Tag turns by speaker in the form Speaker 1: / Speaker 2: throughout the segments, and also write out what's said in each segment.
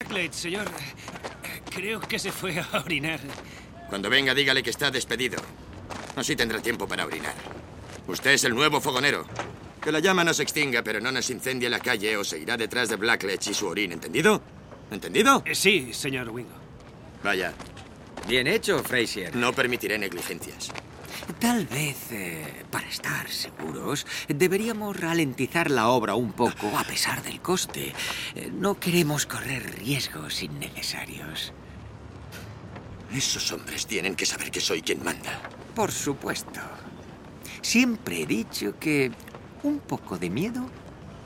Speaker 1: Blacklight, señor. Creo que se fue a orinar.
Speaker 2: Cuando venga, dígale que está despedido. Así tendrá tiempo para orinar. Usted es el nuevo fogonero. Que la llama no se extinga, pero no nos incendie la calle o se irá detrás de Blackledge y su orín, ¿entendido? ¿Entendido?
Speaker 1: Eh, sí, señor Wingo.
Speaker 2: Vaya,
Speaker 3: Bien hecho, Frazier.
Speaker 2: no permitiré negligencias.
Speaker 3: Tal vez, eh, para estar seguros, deberíamos ralentizar la obra un poco a pesar del coste. Eh, No queremos correr riesgos innecesarios.
Speaker 2: Esos hombres tienen que saber que soy quien manda.
Speaker 3: Por supuesto. Siempre he dicho que un poco de miedo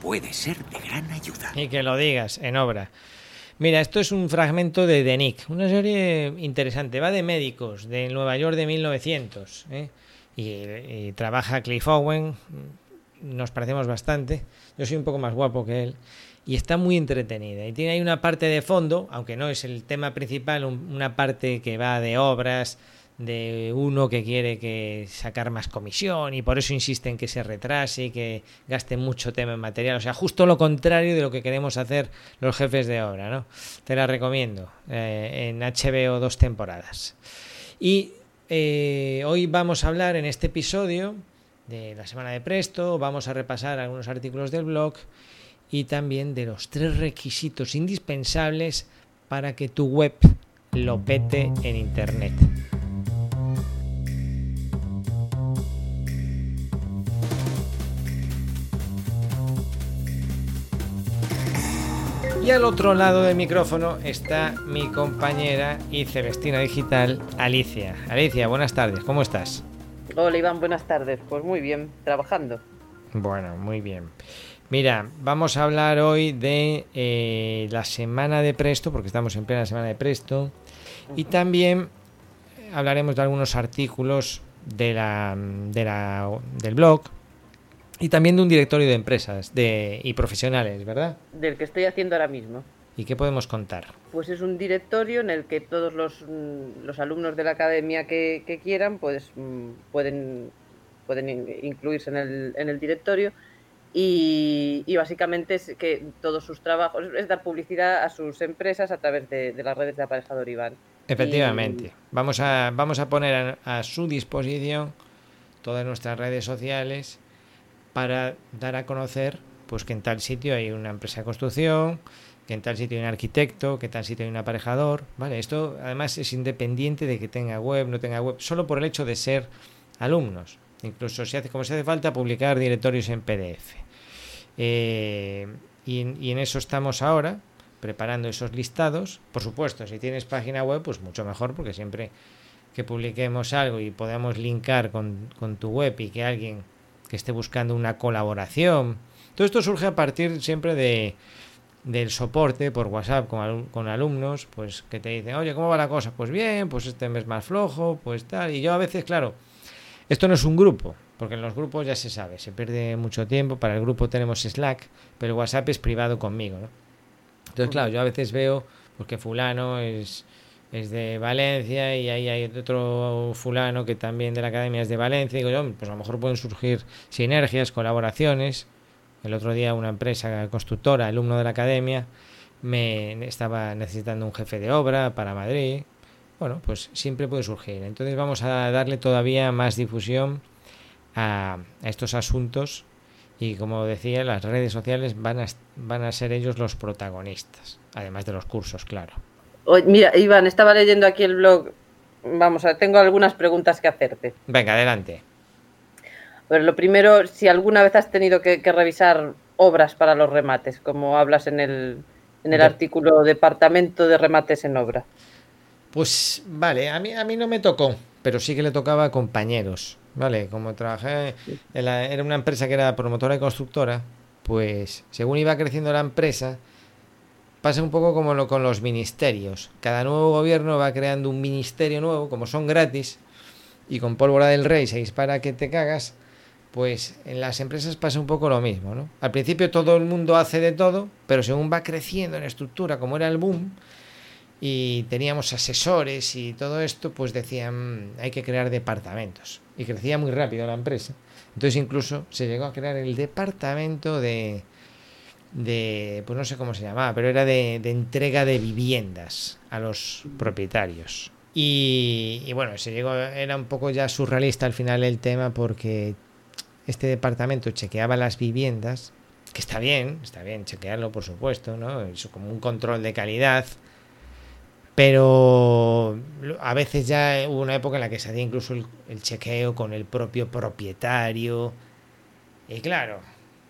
Speaker 3: puede ser de gran ayuda.
Speaker 4: Y que lo digas en obra. Mira, esto es un fragmento de The Nick, una serie interesante. Va de médicos de Nueva York de 1900. ¿eh? Y, trabaja Cliff Owen. Nos parecemos bastante. Yo soy un poco más guapo que él. Y está muy entretenida. Y tiene ahí una parte de fondo, aunque no es el tema principal, un- una parte que va de obras, de uno que quiere que sacar más comisión y por eso insiste en que se retrase y que gaste mucho tema en material. O sea, justo lo contrario de lo que queremos hacer los jefes de obra, ¿no? Te la recomiendo. eh, en HBO dos temporadas. Y eh, hoy vamos a hablar en este episodio de la semana de Presto, vamos a repasar algunos artículos del blog y también de los tres requisitos indispensables para que tu web lo pete en Internet. Y al otro lado del micrófono está mi compañera y Celestina Digital, Alicia. Alicia, buenas tardes, ¿cómo estás?
Speaker 5: Hola Iván, buenas tardes. Pues muy bien, trabajando.
Speaker 4: Bueno, muy bien. Mira, vamos a hablar hoy de eh, la semana de Presto, porque estamos en plena semana de Presto, y también hablaremos de algunos artículos de la, de la- del blog y también de un directorio de empresas de, y profesionales, ¿verdad?
Speaker 5: Del que estoy haciendo ahora mismo.
Speaker 4: ¿Y qué podemos contar?
Speaker 5: Pues es un directorio en el que todos los, mm, los alumnos de la academia que, que quieran pues, mm, pueden, pueden in- incluirse en el, en el directorio y, y básicamente es que todos sus trabajos es dar publicidad a sus empresas a través de, de las redes de aparejador Iván.
Speaker 4: Efectivamente. Vamos, a, vamos a poner a, a su disposición todas nuestras redes sociales para dar a conocer pues que en tal sitio hay una empresa de construcción, que en tal sitio hay un arquitecto, que en tal sitio hay un aparejador, ¿vale? Esto además es independiente de que tenga web, no tenga web, solo por el hecho de ser alumnos. Incluso si hace, como se hace falta, publicar directorios en PDF. Eh, y, en- y en eso estamos ahora, preparando esos listados. Por supuesto, si tienes página web, pues mucho mejor, porque siempre que publiquemos algo y podamos linkar con tu web y que alguien que esté buscando una colaboración. Todo esto surge a partir siempre de del soporte por WhatsApp con, alum- con alumnos, pues que te dicen, oye, ¿cómo va la cosa? Pues bien, pues este mes más flojo, pues tal. Y yo a veces, claro, esto no es un grupo, porque en los grupos ya se sabe, se pierde mucho tiempo. Para el grupo tenemos Slack, pero WhatsApp es privado conmigo, ¿no? Entonces, claro, yo a veces veo pues, que fulano es, es de Valencia y ahí hay otro fulano que también de la academia es de Valencia. Y digo, yo, pues a lo mejor pueden surgir sinergias, colaboraciones. El otro día una empresa constructora, alumno de la academia, me estaba necesitando un jefe de obra para Madrid. Bueno, pues siempre puede surgir. Entonces vamos a darle todavía más difusión a, estos asuntos y como decía, las redes sociales van a, van a ser ellos los protagonistas, además de los cursos, claro.
Speaker 5: Mira, Iván, estaba leyendo aquí el blog. Vamos a tengo algunas preguntas que hacerte.
Speaker 4: Venga, adelante.
Speaker 5: Pero lo primero, si alguna vez has tenido que, que revisar obras para los remates, como hablas en el, en el
Speaker 4: De-
Speaker 5: artículo Departamento de Remates en Obra.
Speaker 4: Pues vale, a mí, a mí no me tocó, pero sí que le tocaba a compañeros, ¿vale? Como trabajé, en la- era una empresa que era promotora y constructora, pues según iba creciendo la empresa, pasa un poco como lo con los ministerios. Cada nuevo gobierno va creando un ministerio nuevo, como son gratis, y con pólvora del rey se dispara que te cagas, pues en las empresas pasa un poco lo mismo, ¿no? Al principio todo el mundo hace de todo, pero según va creciendo en estructura, como era el boom, y teníamos asesores y todo esto, pues decían, hay que crear departamentos. Y crecía muy rápido la empresa. Entonces incluso se llegó a crear el departamento de, de, pues no sé cómo se llamaba, pero era de, de entrega de viviendas a los propietarios. Y, y, bueno, se llegó, era un poco ya surrealista al final el tema porque este departamento chequeaba las viviendas, que está bien, está bien chequearlo por supuesto, ¿no? Es como un control de calidad, pero a veces ya hubo una época en la que se hacía incluso el, el chequeo con el propio propietario. Y claro,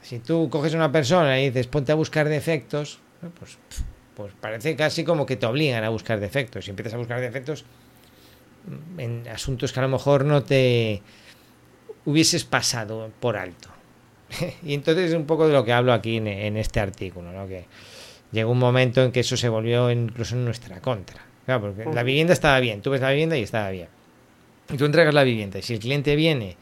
Speaker 4: si tú coges a una persona y dices ponte a buscar defectos, pues, pues parece casi como que te obligan a buscar defectos. Si empiezas a buscar defectos en asuntos que a lo mejor no te hubieses pasado por alto. y entonces es un poco de lo que hablo aquí en, en este artículo, ¿no? que llegó un momento en que eso se volvió incluso en nuestra contra. Claro, porque la vivienda estaba bien, tú ves la vivienda y estaba bien. Y tú entregas la vivienda y si el cliente viene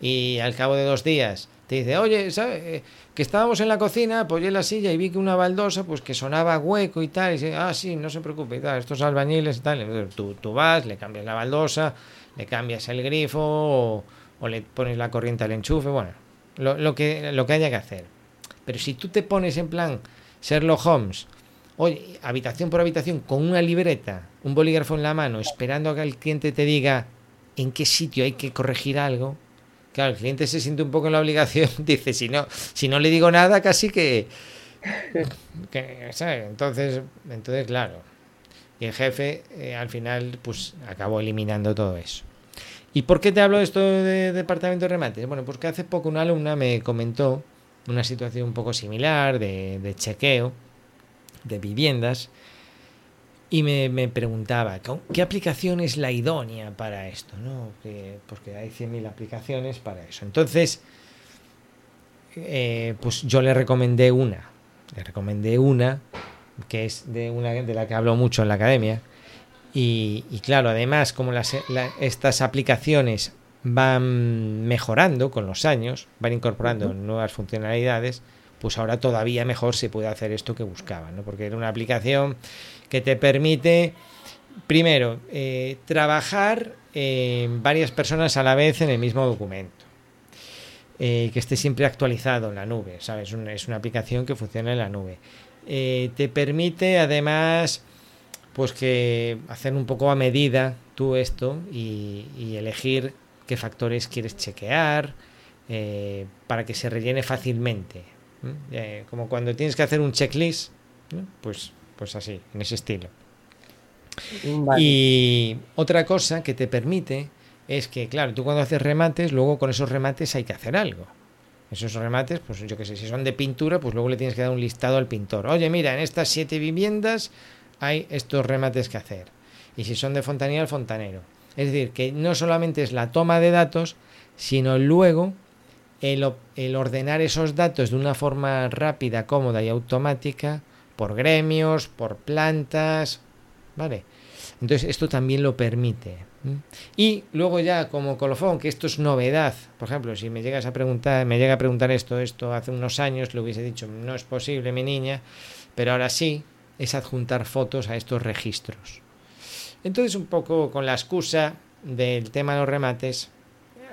Speaker 4: y al cabo de dos días te dice, oye, ¿sabes? que estábamos en la cocina, apoyé la silla y vi que una baldosa, pues que sonaba hueco y tal. Y dice, ah, sí, no se preocupe y tal, estos albañiles y tal. Tú, tú vas, le cambias la baldosa, le cambias el grifo o, o le pones la corriente al enchufe, bueno, lo, lo, que, lo que haya que hacer. Pero si tú te pones en plan Sherlock Holmes, oye, habitación por habitación, con una libreta, un bolígrafo en la mano, esperando a que el cliente te diga en qué sitio hay que corregir algo, Claro, el cliente se siente un poco en la obligación, dice, si no, si no le digo nada, casi que... ¿sabes? Entonces, entonces, claro. Y el jefe eh, al final pues acabó eliminando todo eso. ¿Y por qué te hablo de esto de departamento de remates? Bueno, porque hace poco una alumna me comentó una situación un poco similar de chequeo de viviendas y me, me, preguntaba, ¿qué aplicación es la idónea para esto? ¿no? Que, porque hay 100.000 aplicaciones para eso. Entonces, eh, pues yo le recomendé una. Le recomendé una, que es de una de la que hablo mucho en la academia. Y, y claro, además, como las, la, estas aplicaciones van mejorando con los años, van incorporando nuevas funcionalidades, pues ahora todavía mejor se puede hacer esto que buscaba, ¿no? Porque era una aplicación que te permite, primero, eh, trabajar eh, varias personas a la vez en el mismo documento. Eh, que esté siempre actualizado en la nube, ¿sabes? Es una aplicación que funciona en la nube. Eh, te permite además pues que hacer un poco a medida tú esto y, elegir qué factores quieres chequear para que se rellene fácilmente. Eh, como cuando tienes que hacer un checklist, ¿no? pues, pues así, en ese estilo. Vale. Y otra cosa que te permite es que, claro, tú cuando haces remates, luego con esos remates hay que hacer algo. Esos remates, pues yo que sé, si son de pintura, pues luego le tienes que dar un listado al pintor. Oye, mira, en estas siete viviendas hay estos remates que hacer. Y si son de fontanía, al fontanero. Es decir, que no solamente es la toma de datos, sino luego el, ordenar esos datos de una forma rápida, cómoda y automática por gremios, por plantas, ¿vale? Entonces esto también lo permite. Y luego ya como colofón, que esto es novedad, por ejemplo, si me llegas a preguntar, me llega a preguntar esto, esto hace unos años, le hubiese dicho, no es posible, mi niña, pero ahora sí, es adjuntar fotos a estos registros. Entonces un poco con la excusa del tema de los remates,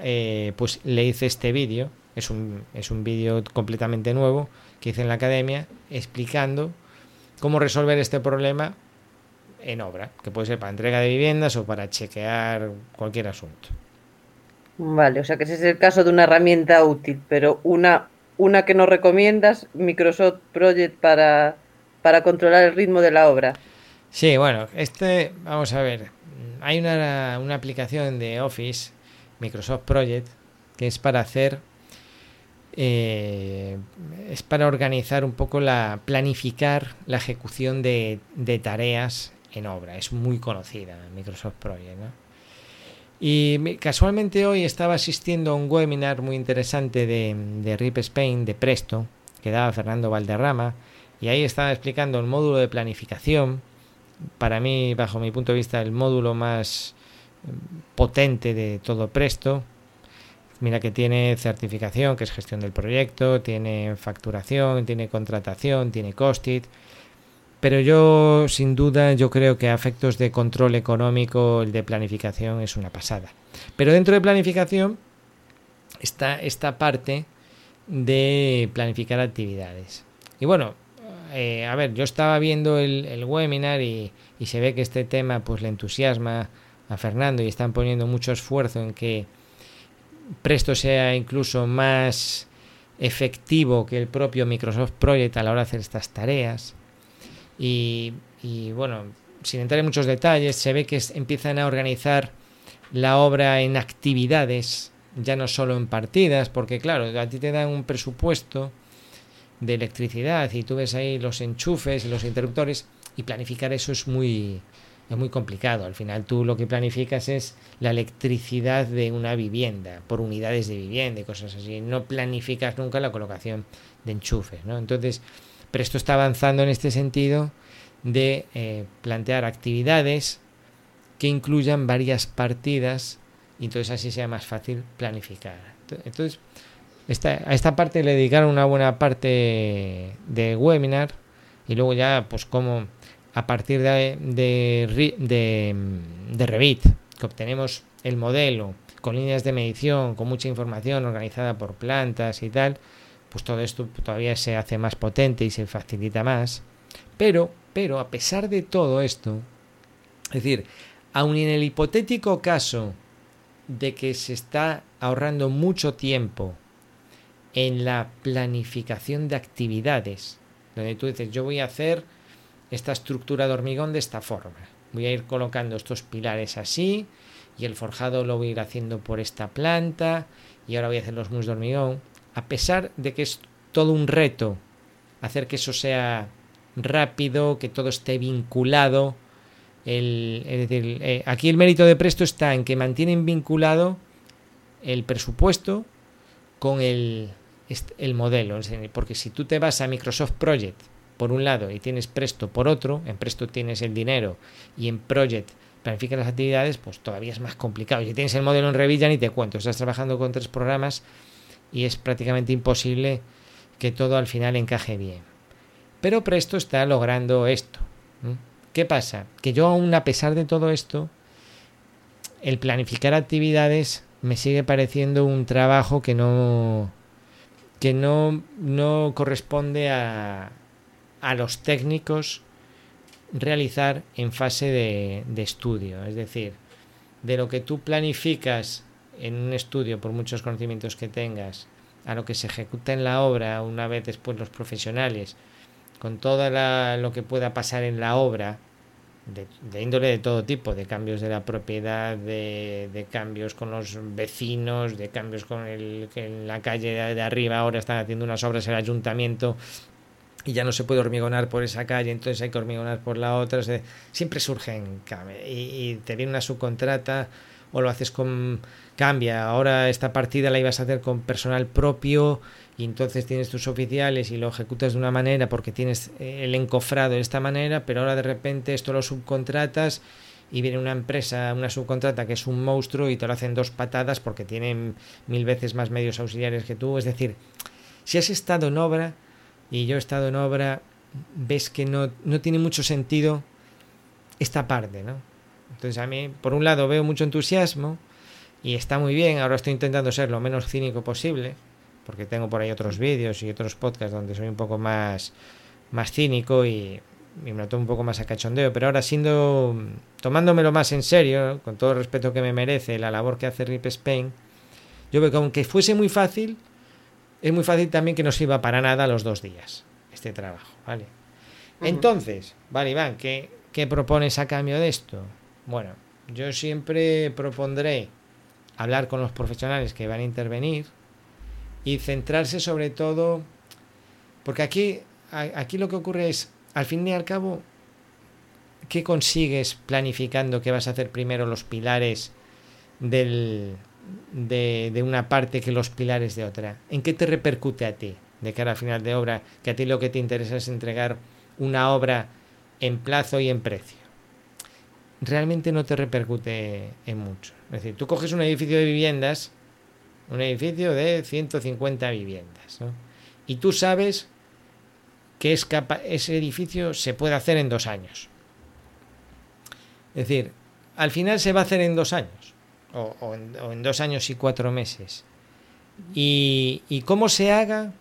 Speaker 4: eh, pues le hice este vídeo, es un, es un vídeo completamente nuevo que hice en la academia explicando cómo resolver este problema en obra, que puede ser para entrega de viviendas o para chequear cualquier asunto.
Speaker 5: Vale, o sea que ese es el caso de una herramienta útil, pero una, una que nos recomiendas, Microsoft Project para, para controlar el ritmo de la obra.
Speaker 4: Sí, bueno, este, vamos a ver, hay una, una aplicación de Office, Microsoft Project, que es para hacer eh, es para organizar un poco la planificar la ejecución de, tareas en obra. Es muy conocida Microsoft Project. ¿no? Y casualmente hoy estaba asistiendo a un webinar muy interesante de, de RIP Spain, de Presto, que daba Fernando Valderrama, y ahí estaba explicando el módulo de planificación. Para mí, bajo mi punto de vista, el módulo más potente de todo Presto, Mira que tiene certificación, que es gestión del proyecto, tiene facturación, tiene contratación, tiene costit. Pero yo, sin duda, yo creo que a efectos de control económico, el de planificación es una pasada. Pero dentro de planificación está esta parte de planificar actividades. Y bueno, eh, a ver, yo estaba viendo el, el webinar y, y, se ve que este tema pues le entusiasma a Fernando y están poniendo mucho esfuerzo en que Presto sea incluso más efectivo que el propio Microsoft Project a la hora de hacer estas tareas. Y, bueno, sin entrar en muchos detalles, se ve que empiezan a organizar la obra en actividades, ya no solo en partidas, porque claro, a ti te dan un presupuesto de electricidad y tú ves ahí los enchufes los interruptores y planificar eso es muy es muy complicado. Al final tú lo que planificas es la electricidad de una vivienda, por unidades de vivienda y cosas así. No planificas nunca la colocación de enchufes, ¿no? Entonces, Presto está avanzando en este sentido de eh, plantear actividades que incluyan varias partidas y entonces así sea más fácil planificar. Entonces, esta, a esta parte le dedicaron una buena parte de webinar y luego ya pues como a partir de, de, Revit que obtenemos el modelo con líneas de medición, con mucha información organizada por plantas y tal, pues todo esto todavía se hace más potente y se facilita más. Pero, pero a pesar de todo esto, es decir, aun en el hipotético caso de que se está ahorrando mucho tiempo en la planificación de actividades, donde tú dices, yo voy a hacer esta estructura de hormigón de esta forma, voy a ir colocando estos pilares así, y el forjado lo voy a ir haciendo por esta planta, y ahora voy a hacer los mus de hormigón, a pesar de que es todo un reto hacer que eso sea rápido, que todo esté vinculado, el, es decir, eh, aquí el mérito de Presto está en que mantienen vinculado el presupuesto con el, el modelo. Porque si tú te vas a Microsoft Project por un lado y tienes Presto por otro, en Presto tienes el dinero y en Project planificas las actividades, pues todavía es más complicado. Si tienes el modelo en Revit ya ni te cuento, estás trabajando con tres programas y es prácticamente imposible que todo al final encaje bien. Pero Presto está logrando esto. ¿Qué pasa? Que yo aún a pesar de todo esto, el planificar actividades me sigue pareciendo un trabajo que no que no, no corresponde a, a los técnicos realizar en fase de, estudio. Es decir, de lo que tú planificas en un estudio, por muchos conocimientos que tengas, a lo que se ejecuta en la obra, una vez después los profesionales, con todo lo que pueda pasar en la obra, de, índole de todo tipo, de cambios de la propiedad, de, de, cambios con los vecinos, de cambios con el que en la calle de, arriba ahora están haciendo unas obras el ayuntamiento y ya no se puede hormigonar por esa calle, entonces hay que hormigonar por la otra. Siempre surgen y, y te viene una subcontrata o lo haces con cambia, ahora esta partida la ibas a hacer con personal propio y entonces tienes tus oficiales y lo ejecutas de una manera porque tienes eh, el encofrado de esta manera, pero ahora de repente esto lo subcontratas y viene una empresa, una subcontrata que es un monstruo y te lo hacen dos patadas porque tienen mil veces más medios auxiliares que tú. Es decir, si has estado en obra y yo he estado en obra, ves que no, no tiene mucho sentido esta parte, ¿no? Entonces a mí, por un lado, veo mucho entusiasmo y está muy bien, ahora estoy intentando ser lo menos cínico posible, porque tengo por ahí otros vídeos y otros podcasts donde soy un poco más, más cínico y, y me lo tomo un poco más a cachondeo, pero ahora siendo, tomándomelo más en serio, con todo el respeto que me merece la labor que hace Rip Spain, yo veo que aunque fuese muy fácil, es muy fácil también que no sirva para nada los dos días este trabajo, ¿vale? Entonces, vale, Iván, ¿qué, ¿qué propones a cambio de esto? Bueno, yo siempre propondré hablar con los profesionales que van a intervenir, y centrarse sobre todo, porque aquí, aquí lo que ocurre es, al fin y al cabo, ¿qué consigues planificando que vas a hacer primero los pilares del, de, de, una parte que los pilares de otra? ¿En qué te repercute a ti de cara al final de obra? Que a ti lo que te interesa es entregar una obra en plazo y en precio. Realmente no te repercute en mucho. Es decir, tú coges un edificio de viviendas un edificio de 150 viviendas. ¿no? Y tú sabes que es ese edificio se puede hacer en dos años. Es decir, al final se va a hacer en dos años, o, en, o en, dos años y cuatro meses. Y, y cómo se haga,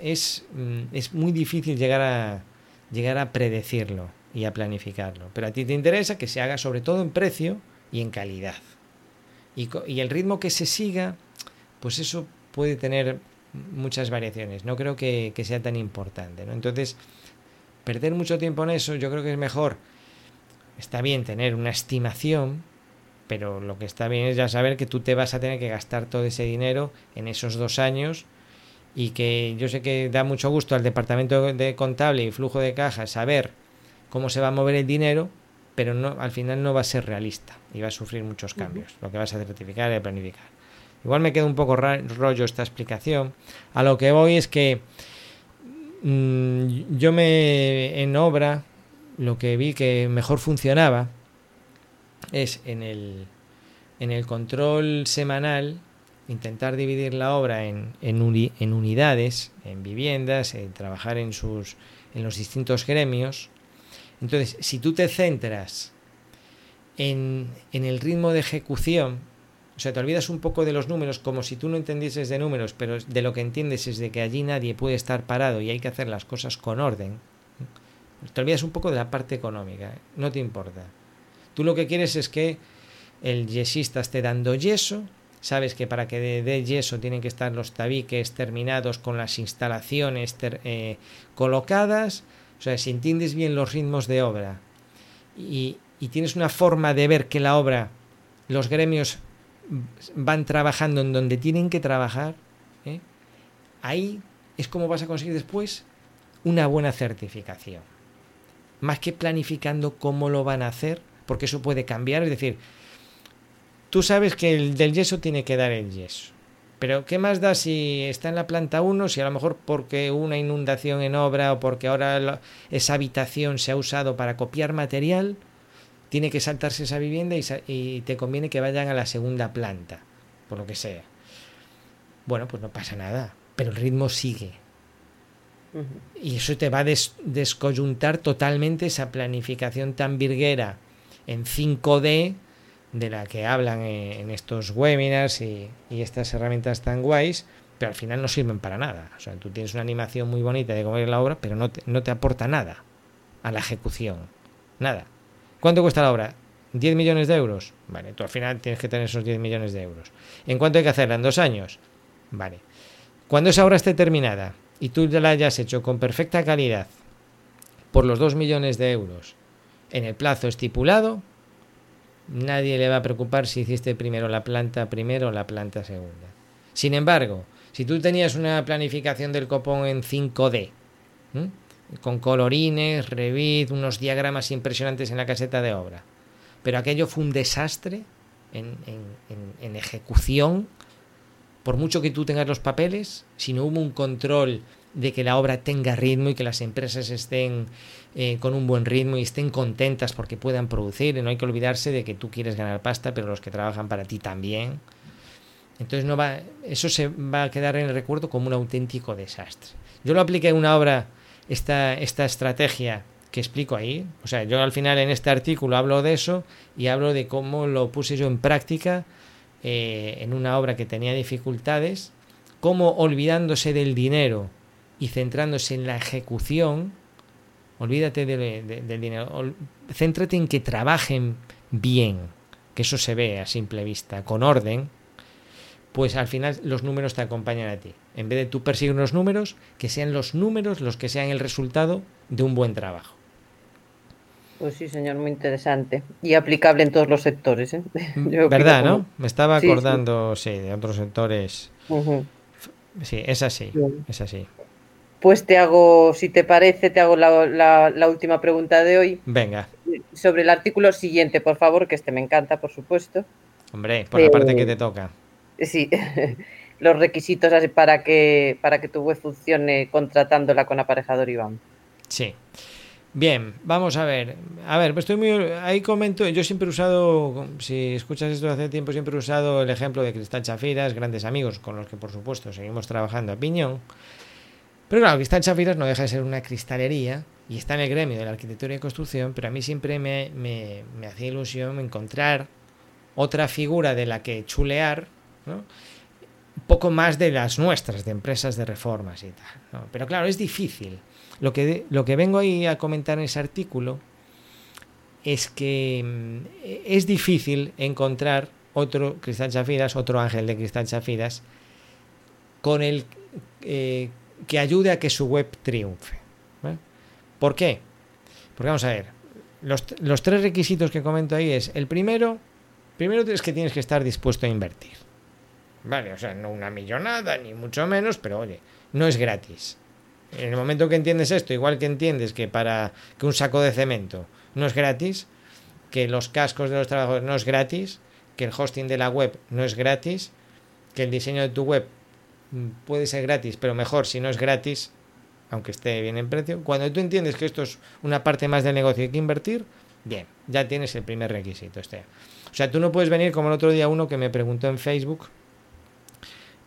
Speaker 4: es, mm, es muy difícil llegar a, llegar a predecirlo y a planificarlo. Pero a ti te interesa que se haga sobre todo en precio y en calidad. Y, y el ritmo que se siga, pues eso puede tener muchas variaciones. No creo que, que sea tan importante. ¿no? Entonces, perder mucho tiempo en eso, yo creo que es mejor. Está bien tener una estimación, pero lo que está bien es ya saber que tú te vas a tener que gastar todo ese dinero en esos dos años y que yo sé que da mucho gusto al departamento de contable y flujo de caja saber cómo se va a mover el dinero, pero no, al final no va a ser realista y va a sufrir muchos cambios, lo que vas a certificar y planificar. Igual me queda un poco rollo esta explicación. A lo que voy es que mmm, yo me en obra lo que vi que mejor funcionaba es en el, en el control semanal intentar dividir la obra en, en, uni, en unidades, en viviendas, en trabajar en, sus, en los distintos gremios. Entonces, si tú te centras en, en el ritmo de ejecución, o sea, te olvidas un poco de los números como si tú no entendieses de números, pero de lo que entiendes es de que allí nadie puede estar parado y hay que hacer las cosas con orden. Te olvidas un poco de la parte económica, no te importa. Tú lo que quieres es que el yesista esté dando yeso, sabes que para que dé yeso tienen que estar los tabiques terminados con las instalaciones eh, colocadas, o sea, si entiendes bien los ritmos de obra y, y tienes una forma de ver que la obra, los gremios van trabajando en donde tienen que trabajar, ¿eh? ahí es como vas a conseguir después una buena certificación. Más que planificando cómo lo van a hacer, porque eso puede cambiar, es decir, tú sabes que el del yeso tiene que dar el yeso. Pero ¿qué más da si está en la planta 1, si a lo mejor porque una inundación en obra o porque ahora esa habitación se ha usado para copiar material, tiene que saltarse esa vivienda y, y, te conviene que vayan a la segunda planta, por lo que sea. Bueno, pues no pasa nada, pero el ritmo sigue. Y eso te va a des descoyuntar totalmente esa planificación tan virguera en 5D de la que hablan en estos webinars y, estas herramientas tan guays, pero al final no sirven para nada. O sea, tú tienes una animación muy bonita de cómo es la obra, pero no te, no te aporta nada a la ejecución. Nada. ¿Cuánto cuesta la obra? 10 millones de euros. Vale, tú al final tienes que tener esos 10 millones de euros. ¿En cuánto hay que hacerla? ¿En dos años? Vale. Cuando esa obra esté terminada y tú ya la hayas hecho con perfecta calidad por los 2 millones de euros en el plazo estipulado, nadie le va a preocupar si hiciste primero la planta primero o la planta segunda. Sin embargo, si tú tenías una planificación del copón en 5D, ¿eh? con colorines, Revit, unos diagramas impresionantes en la caseta de obra, pero aquello fue un desastre en ejecución, por mucho que tú tengas los papeles, si no hubo un control de que la obra tenga ritmo y que las empresas estén eh, con un buen ritmo y estén contentas porque puedan producir. Y no hay que olvidarse de que tú quieres ganar pasta, pero los que trabajan para ti también. Entonces no va, eso se va a quedar en el recuerdo como un auténtico desastre. Yo lo apliqué en una obra, esta, esta estrategia que explico ahí. O sea, yo al final en este artículo hablo de eso y hablo de cómo lo puse yo en práctica eh, en una obra que tenía dificultades, cómo olvidándose del dinero y centrándose en la ejecución, olvídate de, de, del dinero, céntrate en que trabajen bien, que eso se ve a simple vista, con orden, pues al final los números te acompañan a ti. En vez de tú perseguir unos números, que sean los números los que sean el resultado de un buen trabajo.
Speaker 5: Pues sí, señor, muy interesante. Y aplicable en todos los sectores. ¿eh?
Speaker 4: ¿Verdad, no? Me estaba acordando, sí, sí, sí de otros sectores. Uh -huh. Sí, es así, es así.
Speaker 5: Pues te hago, si te parece, te hago la, la, la, última pregunta de hoy.
Speaker 4: Venga.
Speaker 5: Sobre el artículo siguiente, por favor, que este me encanta, por supuesto.
Speaker 4: Hombre, por la eh, parte que te toca.
Speaker 5: Sí, los requisitos para que, para que tu web funcione contratándola con aparejador IBAN.
Speaker 4: Sí. Bien, vamos a ver. A ver, estoy muy. Ahí comento. Yo siempre he usado. Si escuchas esto hace tiempo, siempre he usado el ejemplo de Cristal Chafiras, grandes amigos con los que, por supuesto, seguimos trabajando a piñón. Pero claro, Cristal Chafiras no deja de ser una cristalería y está en el gremio de la arquitectura y construcción, pero a mí siempre me, me, me hacía ilusión encontrar otra figura de la que chulear, ¿no? poco más de las nuestras, de empresas de reformas y tal. Pero claro, es difícil. Lo que, lo que vengo ahí a comentar en ese artículo es que mm, es difícil encontrar otro Cristal Chafiras, otro ángel de Cristal Chafiras, con el eh, que ayude a que su web triunfe. ¿vale? ¿Por qué? Porque vamos a ver, los, los tres requisitos que comento ahí es, el primero, primero es que tienes que estar dispuesto a invertir. Vale, o sea, no una millonada, ni mucho menos, pero oye, no es gratis. En el momento que entiendes esto, igual que entiendes que para que un saco de cemento no es gratis, que los cascos de los trabajadores no es gratis, que el hosting de la web no es gratis, que el diseño de tu web puede ser gratis, pero mejor si no es gratis, aunque esté bien en precio. Cuando tú entiendes que esto es una parte más del negocio y hay que invertir, bien, ya tienes el primer requisito. Este. O sea, tú no puedes venir como el otro día uno que me preguntó en Facebook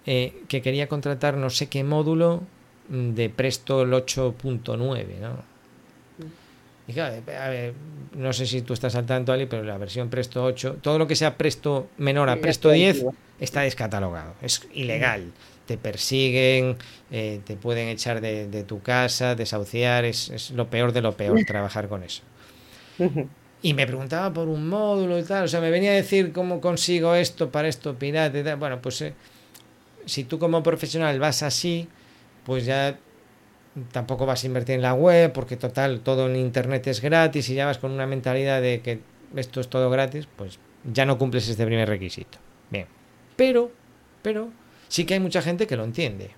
Speaker 4: eh, que quería contratar no sé qué módulo mm, de Presto el 8.9, ¿no? Y claro, a ver, no sé si tú estás al tanto, Ali, pero la versión Presto 8, todo lo que sea Presto menor a Presto
Speaker 5: está
Speaker 4: 10
Speaker 5: antiguo.
Speaker 4: está descatalogado, es ilegal. Te persiguen, eh, te pueden echar de, de tu casa, desahuciar, es, es lo peor de lo peor trabajar con eso. Y me preguntaba por un módulo y tal, o sea, me venía a decir cómo consigo esto para esto pirata y tal. Bueno, pues eh, si tú como profesional vas así, pues ya tampoco vas a invertir en la web, porque total, todo en internet es gratis y ya vas con una mentalidad de que esto es todo gratis, pues ya no cumples este primer requisito. Bien. Pero, pero, sí que hay mucha gente que lo entiende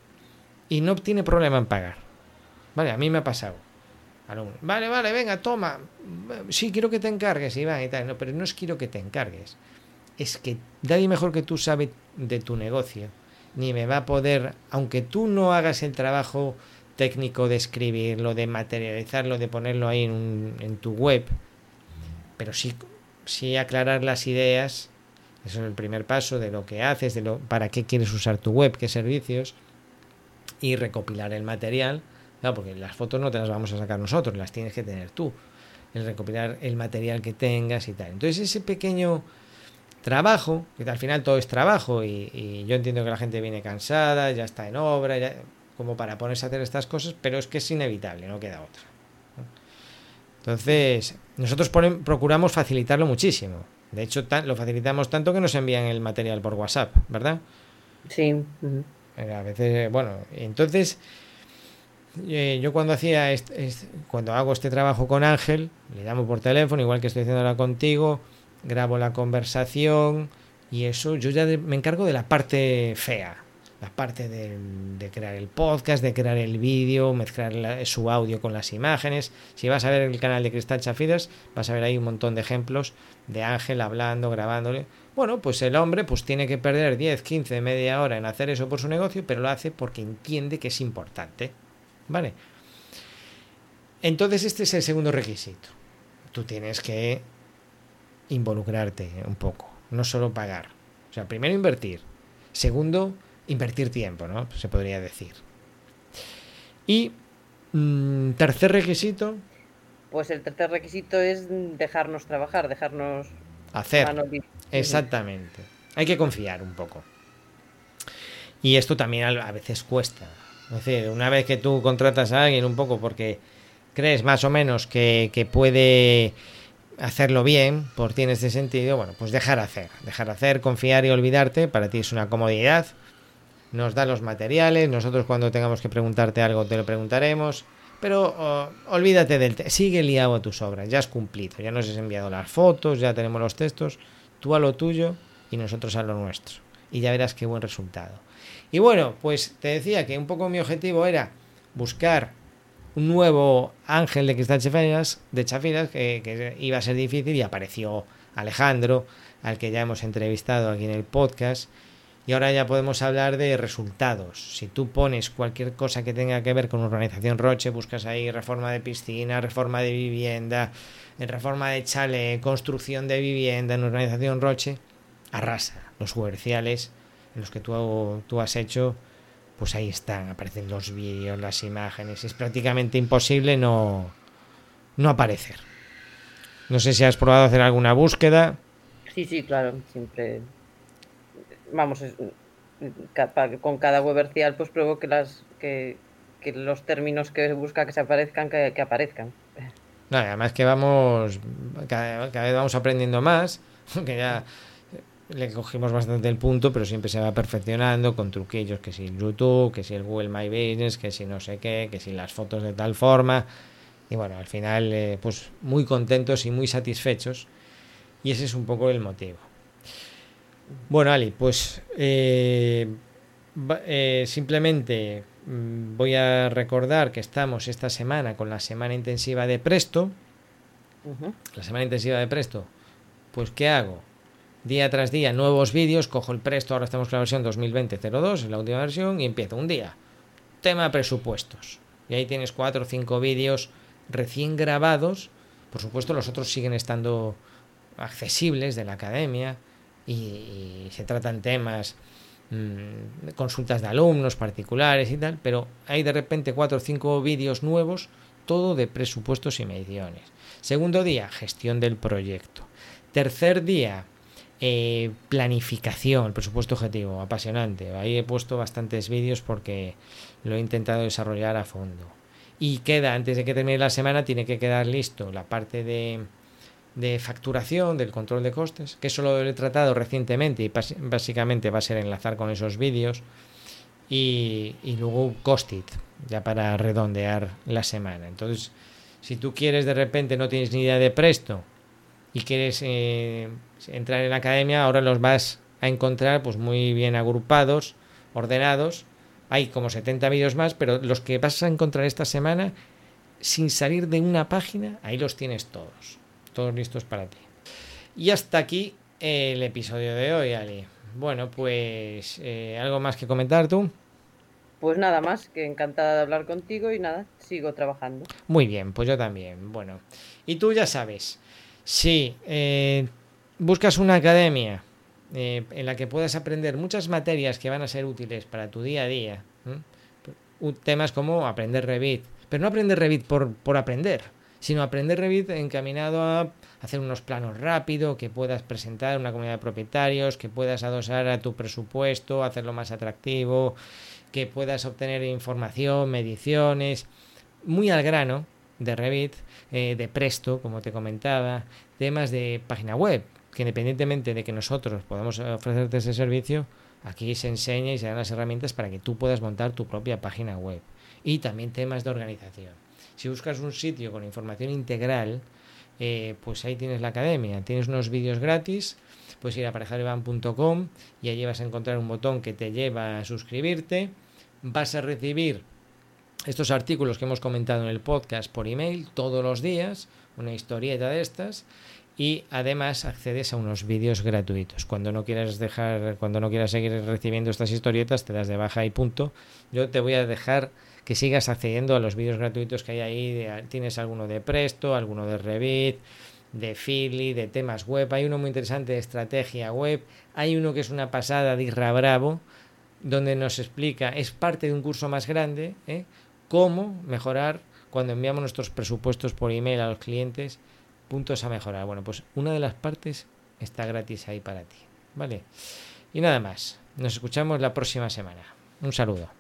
Speaker 4: y no tiene problema en pagar. Vale, a mí me ha pasado. Vale, vale, venga, toma. Sí, quiero que te encargues, Iván, y tal. Pero no es quiero que te encargues. Es que nadie mejor que tú sabe de tu negocio. Ni me va a poder, aunque tú no hagas el trabajo técnico de escribirlo, de materializarlo, de ponerlo ahí en, un- en tu web, pero sí, sí aclarar las ideas. Eso es el primer paso de lo que haces, de lo, para qué quieres usar tu web, qué servicios, y recopilar el material. Porque las fotos no te las vamos a sacar nosotros, las tienes que tener tú. El recopilar el material que tengas y tal. Entonces ese pequeño trabajo, que al final todo es trabajo y, yo entiendo que la gente viene cansada, ya está en obra, ya- como para ponerse a hacer estas cosas, pero es que es inevitable, no queda otra. Entonces, nosotros procuramos facilitarlo muchísimo. De hecho, tan- lo facilitamos tanto que nos envían el material por WhatsApp, ¿verdad?
Speaker 5: Sí.
Speaker 4: Eh, A veces, bueno, entonces eh, yo cuando hacía est- est- cuando hago este trabajo con Ángel, le llamo por teléfono, igual que estoy haciendo ahora contigo, grabo la conversación y eso, yo ya de- me encargo de la parte fea, la parte de crear el podcast, de crear el vídeo, mezclar la- su audio con las imágenes. Si vas a ver el canal de Cristal Chafidas, vas a ver ahí un montón de ejemplos de Ángel hablando, grabándole. Bueno, pues el hombre pues tiene que perder 10, 15, media hora en hacer eso por su negocio, pero lo hace porque entiende que es importante. ¿Vale? Entonces este es el segundo requisito. Tú tienes que involucrarte un poco, no solo pagar. O sea, primero invertir. Segundo, invertir tiempo, ¿no? Se podría decir. Y mm, tercer requisito,
Speaker 5: Pues el tercer requisito es dejarnos trabajar, dejarnos
Speaker 4: hacer. Exactamente. Hay que confiar un poco. Y esto también a veces cuesta. Es decir, una vez que tú contratas a alguien un poco porque crees más o menos que, que puede hacerlo bien, por ti en este sentido, bueno, pues dejar hacer. Dejar hacer, confiar y olvidarte, para ti es una comodidad. Nos da los materiales, nosotros cuando tengamos que preguntarte algo te lo preguntaremos. Pero oh, olvídate del... sigue liado a tus obras, ya has cumplido, ya nos has enviado las fotos, ya tenemos los textos, tú a lo tuyo y nosotros a lo nuestro. Y ya verás qué buen resultado. Y bueno, pues te decía que un poco mi objetivo era buscar un nuevo ángel de Cristal Chafiras, de Chafiras, que, que iba a ser difícil y apareció Alejandro, al que ya hemos entrevistado aquí en el podcast. Y ahora ya podemos hablar de resultados. Si tú pones cualquier cosa que tenga que ver con organización Roche, buscas ahí reforma de piscina, reforma de vivienda, en reforma de chalet, construcción de vivienda en organización Roche, arrasa. Los comerciales en los que tú, tú has hecho, pues ahí están, aparecen los vídeos, las imágenes. Es prácticamente imposible no, no aparecer. No sé si has probado hacer alguna búsqueda.
Speaker 5: Sí, sí, claro, siempre. Vamos, es- con cada webercial pues pruebo que las que, los términos que busca que se aparezcan que, aparezcan.
Speaker 4: No, además que vamos cada, vez vamos aprendiendo más que ya le cogimos bastante el punto pero siempre se va perfeccionando con truquillos que si YouTube que si el Google My Business que si no sé qué que si las fotos de tal forma. Y bueno al final eh, pues muy contentos y muy satisfechos. Y ese es un poco el motivo bueno, Ali, pues eh, eh, simplemente mm, voy a recordar que estamos esta semana con la semana intensiva de Presto. La semana intensiva de Presto. Pues, ¿qué hago? Día tras día, nuevos vídeos. Cojo el Presto, ahora estamos con la versión 2020-02, es la última versión, y empiezo un día. Tema presupuestos. Y ahí tienes cuatro o cinco vídeos recién grabados. Por supuesto, los otros siguen estando accesibles de la academia y, se tratan temas, mm, consultas de alumnos particulares y tal, pero hay de repente cuatro o cinco vídeos nuevos, todo de presupuestos y mediciones. Segundo día, gestión del proyecto. Tercer día, eh, planificación, presupuesto objetivo, apasionante. Ahí he puesto bastantes vídeos porque lo he intentado desarrollar a fondo. Y queda, antes de que termine la semana, tiene que quedar listo la parte de de facturación, del control de costes, que eso lo he tratado recientemente y básicamente va a ser enlazar con esos vídeos. Y, y luego Costit, ya para redondear la semana. Entonces, si tú quieres de repente, no tienes ni idea de Presto y quieres eh, entrar en la academia, ahora los vas a encontrar pues muy bien agrupados, ordenados. Hay como 70 vídeos más, pero los que vas a encontrar esta semana, sin salir de una página, ahí los tienes todos todos listos para ti. Y hasta aquí el episodio de hoy, Ali. Bueno, pues eh, algo más que comentar tú.
Speaker 5: Pues nada más, que encantada de hablar contigo y nada, sigo trabajando.
Speaker 4: Muy bien, pues yo también. Bueno, y tú ya sabes, si eh, buscas una academia eh, en la que puedas aprender muchas materias que van a ser útiles para tu día a día, temas como aprender Revit, pero no aprender Revit por, por aprender, sino aprender Revit encaminado a hacer unos planos rápido, que puedas presentar una comunidad de propietarios, que puedas adosar a tu presupuesto, hacerlo más atractivo, que puedas obtener información, mediciones, muy al grano de Revit, eh, de Presto, como te comentaba, temas de página web, que independientemente de que nosotros podamos ofrecerte ese servicio, aquí se enseña y se dan las herramientas para que tú puedas montar tu propia página web. Y también temas de organización. Si buscas un sitio con información integral, eh, pues ahí tienes la academia. Tienes unos vídeos gratis, puedes ir a parejarevan.com y allí vas a encontrar un botón que te lleva a suscribirte. Vas a recibir estos artículos que hemos comentado en el podcast por email todos los días, una historieta de estas y además accedes a unos vídeos gratuitos. Cuando no quieras dejar, cuando no quieras seguir recibiendo estas historietas, te das de baja y punto. Yo te voy a dejar que sigas accediendo a los vídeos gratuitos que hay ahí. tienes alguno de Presto, alguno de Revit, de Feedly, de temas web. Hay uno muy interesante de estrategia web. Hay uno que es una pasada de Irra Bravo, donde nos explica, es parte de un curso más grande, ¿eh? cómo mejorar cuando enviamos nuestros presupuestos por email a los clientes, puntos a mejorar. Bueno, pues una de las partes está gratis ahí para ti. ¿Vale? Y nada más. Nos escuchamos la próxima semana. Un saludo.